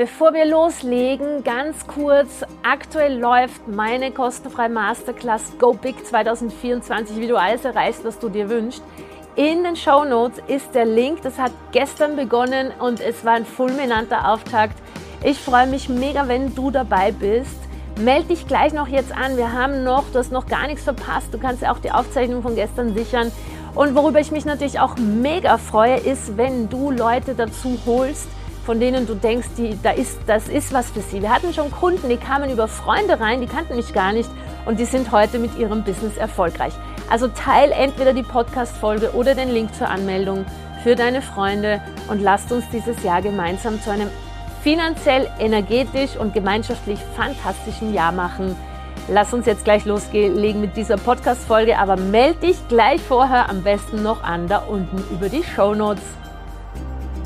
Bevor wir loslegen, ganz kurz, aktuell läuft meine kostenfreie Masterclass Go Big 2024, wie du alles erreichst, was du dir wünschst. In den Show Notes ist der Link, das hat gestern begonnen und es war ein fulminanter Auftakt. Ich freue mich mega, wenn du dabei bist. Meld dich gleich noch jetzt an. Wir haben noch, du hast noch gar nichts verpasst. Du kannst ja auch die Aufzeichnung von gestern sichern. Und worüber ich mich natürlich auch mega freue, ist, wenn du Leute dazu holst, von denen du denkst, die, da ist, das ist was für sie. Wir hatten schon Kunden, die kamen über Freunde rein, die kannten mich gar nicht und die sind heute mit ihrem Business erfolgreich. Also teil entweder die Podcast-Folge oder den Link zur Anmeldung für deine Freunde und lasst uns dieses Jahr gemeinsam zu einem finanziell, energetisch und gemeinschaftlich fantastischen Jahr machen. Lass uns jetzt gleich loslegen mit dieser Podcast-Folge, aber melde dich gleich vorher am besten noch an, da unten über die Show Notes.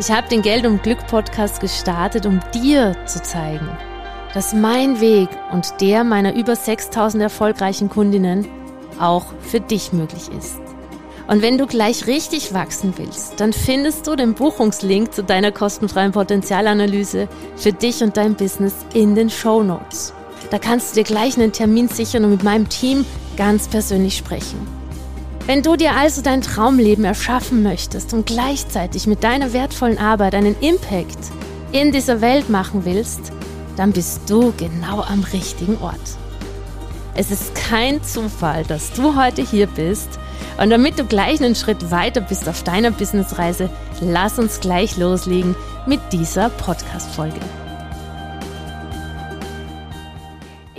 Ich habe den Geld und Glück Podcast gestartet, um dir zu zeigen, dass mein Weg und der meiner über 6000 erfolgreichen Kundinnen auch für dich möglich ist. Und wenn du gleich richtig wachsen willst, dann findest du den Buchungslink zu deiner kostenfreien Potenzialanalyse für dich und dein Business in den Show Notes. Da kannst du dir gleich einen Termin sichern und mit meinem Team ganz persönlich sprechen. Wenn du dir also dein Traumleben erschaffen möchtest und gleichzeitig mit deiner wertvollen Arbeit einen Impact in dieser Welt machen willst, dann bist du genau am richtigen Ort. Es ist kein Zufall, dass du heute hier bist. Und damit du gleich einen Schritt weiter bist auf deiner Businessreise, lass uns gleich loslegen mit dieser Podcast-Folge.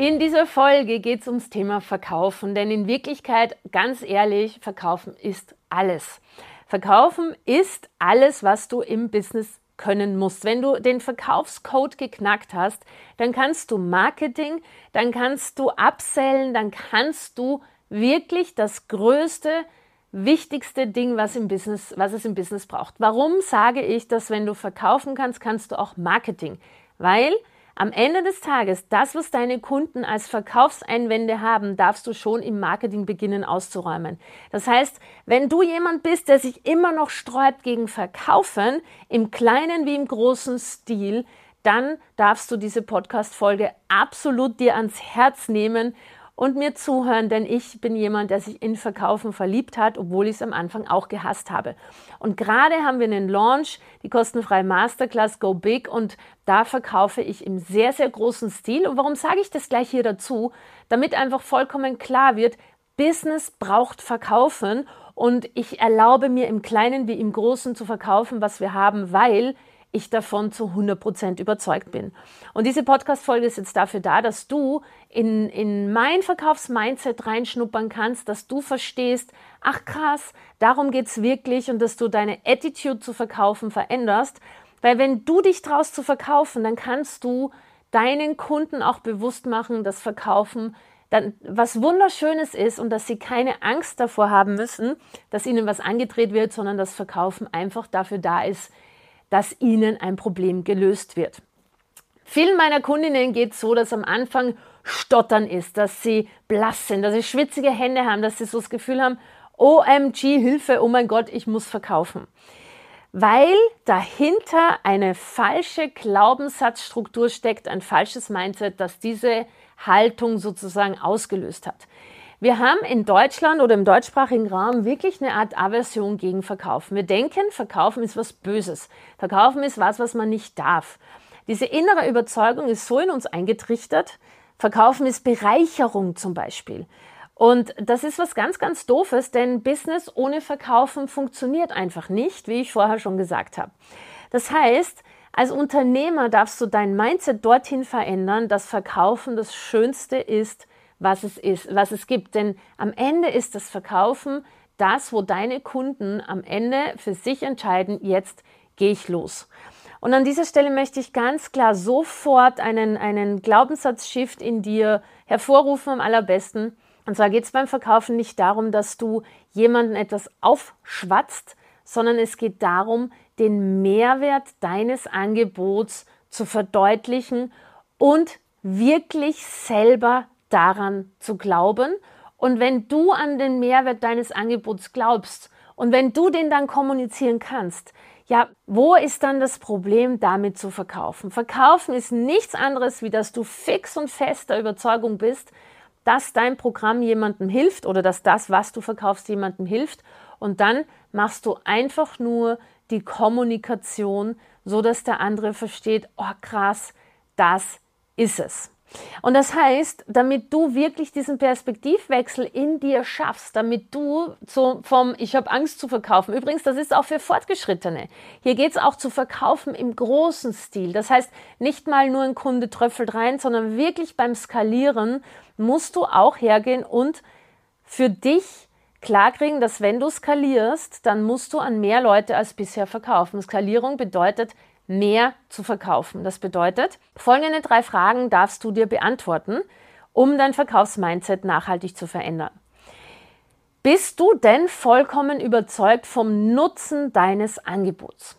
In dieser Folge geht es ums Thema Verkaufen, denn in Wirklichkeit, ganz ehrlich, Verkaufen ist alles. Verkaufen ist alles, was du im Business können musst. Wenn du den Verkaufscode geknackt hast, dann kannst du Marketing, dann kannst du upsellen, dann kannst du wirklich das größte, wichtigste Ding, was, im Business, was es im Business braucht. Warum sage ich, dass wenn du verkaufen kannst, kannst du auch Marketing? Weil am Ende des Tages, das, was deine Kunden als Verkaufseinwände haben, darfst du schon im Marketing beginnen auszuräumen. Das heißt, wenn du jemand bist, der sich immer noch sträubt gegen Verkaufen, im kleinen wie im großen Stil, dann darfst du diese Podcast-Folge absolut dir ans Herz nehmen und mir zuhören, denn ich bin jemand, der sich in Verkaufen verliebt hat, obwohl ich es am Anfang auch gehasst habe. Und gerade haben wir einen Launch, die kostenfreie Masterclass Go Big und da verkaufe ich im sehr, sehr großen Stil. Und warum sage ich das gleich hier dazu? Damit einfach vollkommen klar wird, Business braucht Verkaufen und ich erlaube mir im Kleinen wie im Großen zu verkaufen, was wir haben, weil ich davon zu 100% überzeugt bin. Und diese Podcast-Folge ist jetzt dafür da, dass du in, in mein Verkaufsmindset reinschnuppern kannst, dass du verstehst, ach krass, darum geht's wirklich und dass du deine Attitude zu verkaufen veränderst. Weil wenn du dich traust zu verkaufen, dann kannst du deinen Kunden auch bewusst machen, dass Verkaufen dann was Wunderschönes ist und dass sie keine Angst davor haben müssen, dass ihnen was angedreht wird, sondern dass Verkaufen einfach dafür da ist, dass ihnen ein Problem gelöst wird. Vielen meiner Kundinnen geht es so, dass am Anfang Stottern ist, dass sie blass sind, dass sie schwitzige Hände haben, dass sie so das Gefühl haben, OMG, Hilfe, oh mein Gott, ich muss verkaufen. Weil dahinter eine falsche Glaubenssatzstruktur steckt, ein falsches Mindset, das diese Haltung sozusagen ausgelöst hat. Wir haben in Deutschland oder im deutschsprachigen Raum wirklich eine Art Aversion gegen Verkaufen. Wir denken, Verkaufen ist was Böses. Verkaufen ist was, was man nicht darf. Diese innere Überzeugung ist so in uns eingetrichtert. Verkaufen ist Bereicherung zum Beispiel. Und das ist was ganz, ganz Doofes, denn Business ohne Verkaufen funktioniert einfach nicht, wie ich vorher schon gesagt habe. Das heißt, als Unternehmer darfst du dein Mindset dorthin verändern, dass Verkaufen das Schönste ist, was es ist, was es gibt. Denn am Ende ist das Verkaufen das, wo deine Kunden am Ende für sich entscheiden, jetzt gehe ich los. Und an dieser Stelle möchte ich ganz klar sofort einen, einen Glaubenssatz-Shift in dir hervorrufen am allerbesten. Und zwar geht es beim Verkaufen nicht darum, dass du jemanden etwas aufschwatzt, sondern es geht darum, den Mehrwert deines Angebots zu verdeutlichen und wirklich selber daran zu glauben. Und wenn du an den Mehrwert deines Angebots glaubst und wenn du den dann kommunizieren kannst, ja, wo ist dann das Problem, damit zu verkaufen? Verkaufen ist nichts anderes, wie dass du fix und fest der Überzeugung bist, dass dein Programm jemandem hilft oder dass das, was du verkaufst, jemandem hilft. Und dann machst du einfach nur die Kommunikation, so dass der andere versteht, oh krass, das ist es. Und das heißt, damit du wirklich diesen Perspektivwechsel in dir schaffst, damit du so vom Ich habe Angst zu verkaufen, übrigens, das ist auch für Fortgeschrittene. Hier geht es auch zu verkaufen im großen Stil. Das heißt, nicht mal nur ein Kunde tröpfelt rein, sondern wirklich beim Skalieren musst du auch hergehen und für dich klarkriegen, dass wenn du skalierst, dann musst du an mehr Leute als bisher verkaufen. Skalierung bedeutet, mehr zu verkaufen. Das bedeutet, folgende drei Fragen darfst du dir beantworten, um dein Verkaufsmindset nachhaltig zu verändern. Bist du denn vollkommen überzeugt vom Nutzen deines Angebots?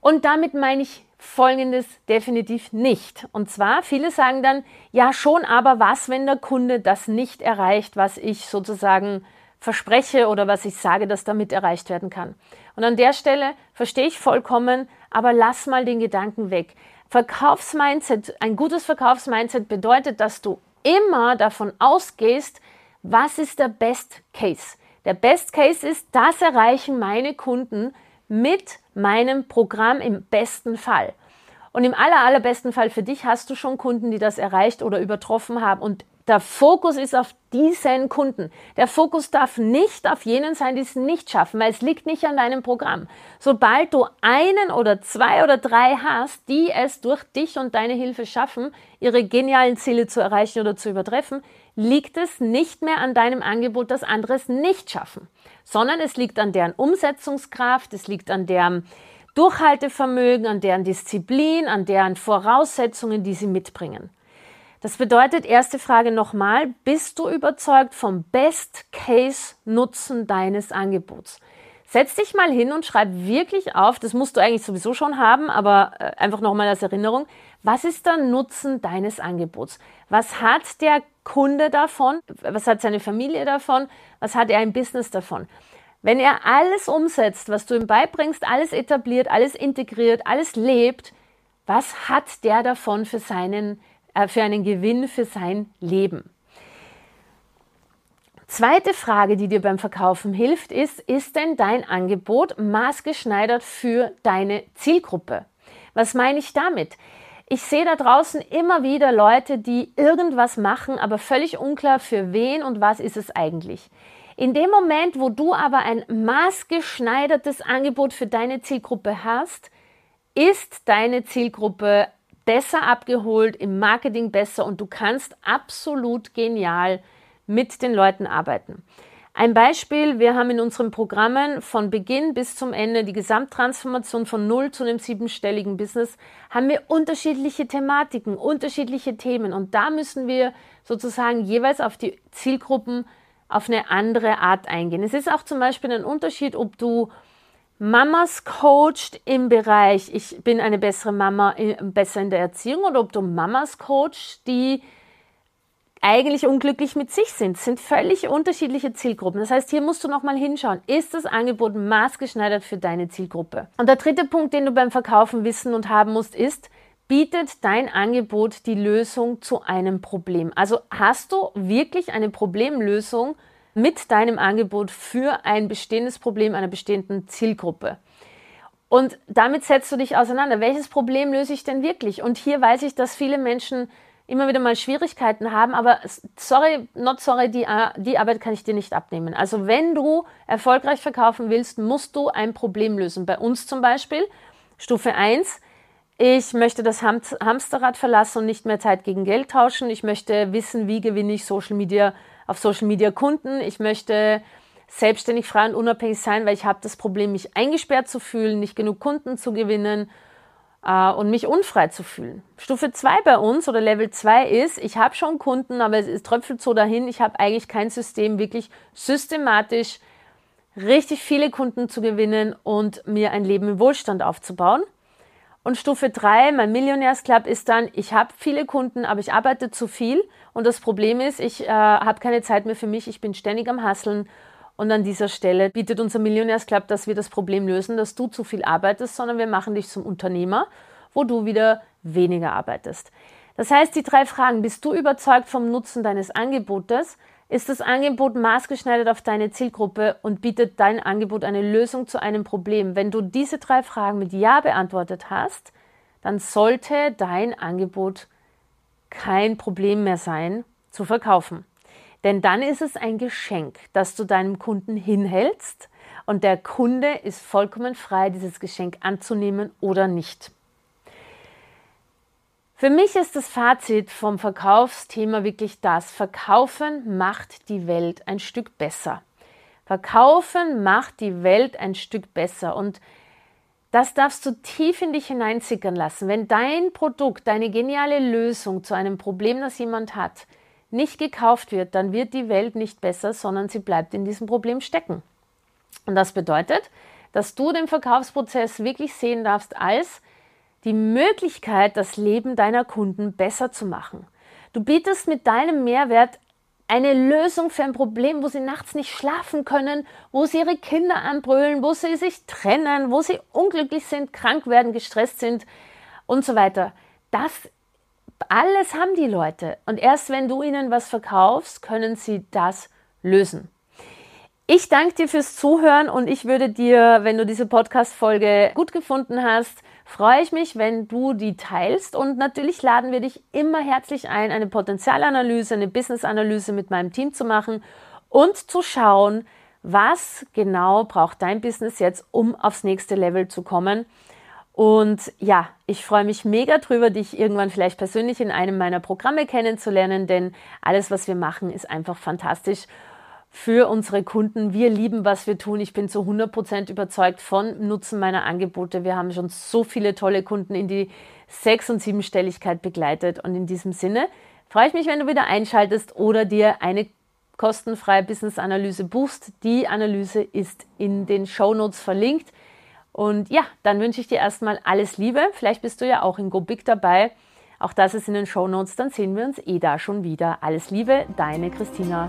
Und damit meine ich Folgendes definitiv nicht. Und zwar, viele sagen dann, ja schon, aber was, wenn der Kunde das nicht erreicht, was ich sozusagen verspreche oder was ich sage, dass damit erreicht werden kann. Und an der Stelle verstehe ich vollkommen, aber lass mal den Gedanken weg. Verkaufsmindset, ein gutes Verkaufsmindset bedeutet, dass du immer davon ausgehst, was ist der Best Case. Der Best Case ist, das erreichen meine Kunden mit meinem Programm im besten Fall. Und im aller, allerbesten Fall für dich hast du schon Kunden, die das erreicht oder übertroffen haben. Und der Fokus ist auf diesen Kunden. Der Fokus darf nicht auf jenen sein, die es nicht schaffen, weil es liegt nicht an deinem Programm. Sobald du einen oder zwei oder drei hast, die es durch dich und deine Hilfe schaffen, ihre genialen Ziele zu erreichen oder zu übertreffen, liegt es nicht mehr an deinem Angebot, dass andere es nicht schaffen, sondern es liegt an deren Umsetzungskraft, es liegt an deren Durchhaltevermögen, an deren Disziplin, an deren Voraussetzungen, die sie mitbringen. Das bedeutet, erste Frage nochmal, bist du überzeugt vom Best-Case-Nutzen deines Angebots? Setz dich mal hin und schreib wirklich auf, das musst du eigentlich sowieso schon haben, aber äh, einfach nochmal als Erinnerung, was ist der Nutzen deines Angebots? Was hat der Kunde davon? Was hat seine Familie davon? Was hat er im Business davon? Wenn er alles umsetzt, was du ihm beibringst, alles etabliert, alles integriert, alles lebt, was hat der davon für seinen äh, für einen Gewinn für sein Leben. Zweite Frage, die dir beim Verkaufen hilft, ist, ist denn dein Angebot maßgeschneidert für deine Zielgruppe? Was meine ich damit? Ich sehe da draußen immer wieder Leute, die irgendwas machen, aber völlig unklar für wen und was ist es eigentlich. In dem Moment, wo du aber ein maßgeschneidertes Angebot für deine Zielgruppe hast, ist deine Zielgruppe besser abgeholt, im Marketing besser und du kannst absolut genial mit den Leuten arbeiten. Ein Beispiel, wir haben in unseren Programmen von Beginn bis zum Ende die Gesamttransformation von null zu einem siebenstelligen Business, haben wir unterschiedliche Thematiken, unterschiedliche Themen und da müssen wir sozusagen jeweils auf die Zielgruppen auf eine andere Art eingehen. Es ist auch zum Beispiel ein Unterschied, ob du Mamas coacht im Bereich, ich bin eine bessere Mama, äh, besser in der Erziehung, oder ob du Mamas coacht, die eigentlich unglücklich mit sich sind. Sind völlig unterschiedliche Zielgruppen. Das heißt, hier musst du nochmal hinschauen. Ist das Angebot maßgeschneidert für deine Zielgruppe? Und der dritte Punkt, den du beim Verkaufen wissen und haben musst, ist, bietet dein Angebot die Lösung zu einem Problem? Also hast du wirklich eine Problemlösung mit deinem Angebot für ein bestehendes Problem einer bestehenden Zielgruppe. Und damit setzt du dich auseinander. Welches Problem löse ich denn wirklich? Und hier weiß ich, dass viele Menschen immer wieder mal Schwierigkeiten haben, aber sorry, not sorry, die, äh, die Arbeit kann ich dir nicht abnehmen. Also wenn du erfolgreich verkaufen willst, musst du ein Problem lösen. Bei uns zum Beispiel, Stufe 1, ich möchte das Ham Hamsterrad verlassen und nicht mehr Zeit gegen Geld tauschen. Ich möchte wissen, wie gewinne ich Social Media auf Social Media Kunden. Ich möchte selbstständig, frei und unabhängig sein, weil ich habe das Problem, mich eingesperrt zu fühlen, nicht genug Kunden zu gewinnen äh, und mich unfrei zu fühlen. Stufe 2 bei uns oder Level 2 ist, ich habe schon Kunden, aber es, es tröpfelt so dahin, ich habe eigentlich kein System, wirklich systematisch richtig viele Kunden zu gewinnen und mir ein Leben im Wohlstand aufzubauen. Und Stufe 3, mein Millionärsclub, ist dann, ich habe viele Kunden, aber ich arbeite zu viel. Und das Problem ist, ich äh, habe keine Zeit mehr für mich, ich bin ständig am Hasseln und an dieser Stelle bietet unser Millionärsclub, dass wir das Problem lösen, dass du zu viel arbeitest, sondern wir machen dich zum Unternehmer, wo du wieder weniger arbeitest. Das heißt, die drei Fragen, bist du überzeugt vom Nutzen deines Angebotes? Ist das Angebot maßgeschneidert auf deine Zielgruppe und bietet dein Angebot eine Lösung zu einem Problem? Wenn du diese drei Fragen mit Ja beantwortet hast, dann sollte dein Angebot kein Problem mehr sein zu verkaufen. Denn dann ist es ein Geschenk, das du deinem Kunden hinhältst und der Kunde ist vollkommen frei, dieses Geschenk anzunehmen oder nicht. Für mich ist das Fazit vom Verkaufsthema wirklich das, Verkaufen macht die Welt ein Stück besser. Verkaufen macht die Welt ein Stück besser und das darfst du tief in dich hineinsickern lassen. Wenn dein Produkt, deine geniale Lösung zu einem Problem, das jemand hat, nicht gekauft wird, dann wird die Welt nicht besser, sondern sie bleibt in diesem Problem stecken. Und das bedeutet, dass du den Verkaufsprozess wirklich sehen darfst als die Möglichkeit, das Leben deiner Kunden besser zu machen. Du bietest mit deinem Mehrwert eine Lösung für ein Problem, wo sie nachts nicht schlafen können, wo sie ihre Kinder anbrüllen, wo sie sich trennen, wo sie unglücklich sind, krank werden, gestresst sind und so weiter. Das alles haben die Leute. Und erst wenn du ihnen was verkaufst, können sie das lösen. Ich danke dir fürs Zuhören und ich würde dir, wenn du diese Podcast-Folge gut gefunden hast, freue ich mich, wenn du die teilst. Und natürlich laden wir dich immer herzlich ein, eine Potenzialanalyse, eine Business-Analyse mit meinem Team zu machen und zu schauen, was genau braucht dein Business jetzt, um aufs nächste Level zu kommen. Und ja, ich freue mich mega drüber, dich irgendwann vielleicht persönlich in einem meiner Programme kennenzulernen, denn alles, was wir machen, ist einfach fantastisch für unsere Kunden. Wir lieben, was wir tun. Ich bin zu 100 Prozent überzeugt von Nutzen meiner Angebote. Wir haben schon so viele tolle Kunden in die Sechs- und Siebenstelligkeit begleitet. Und in diesem Sinne freue ich mich, wenn du wieder einschaltest oder dir eine kostenfreie Business-Analyse buchst. Die Analyse ist in den Show Notes verlinkt. Und ja, dann wünsche ich dir erstmal alles Liebe. Vielleicht bist du ja auch in Go Big dabei. Auch das ist in den Show Notes. Dann sehen wir uns eh da schon wieder. Alles Liebe, deine Christina.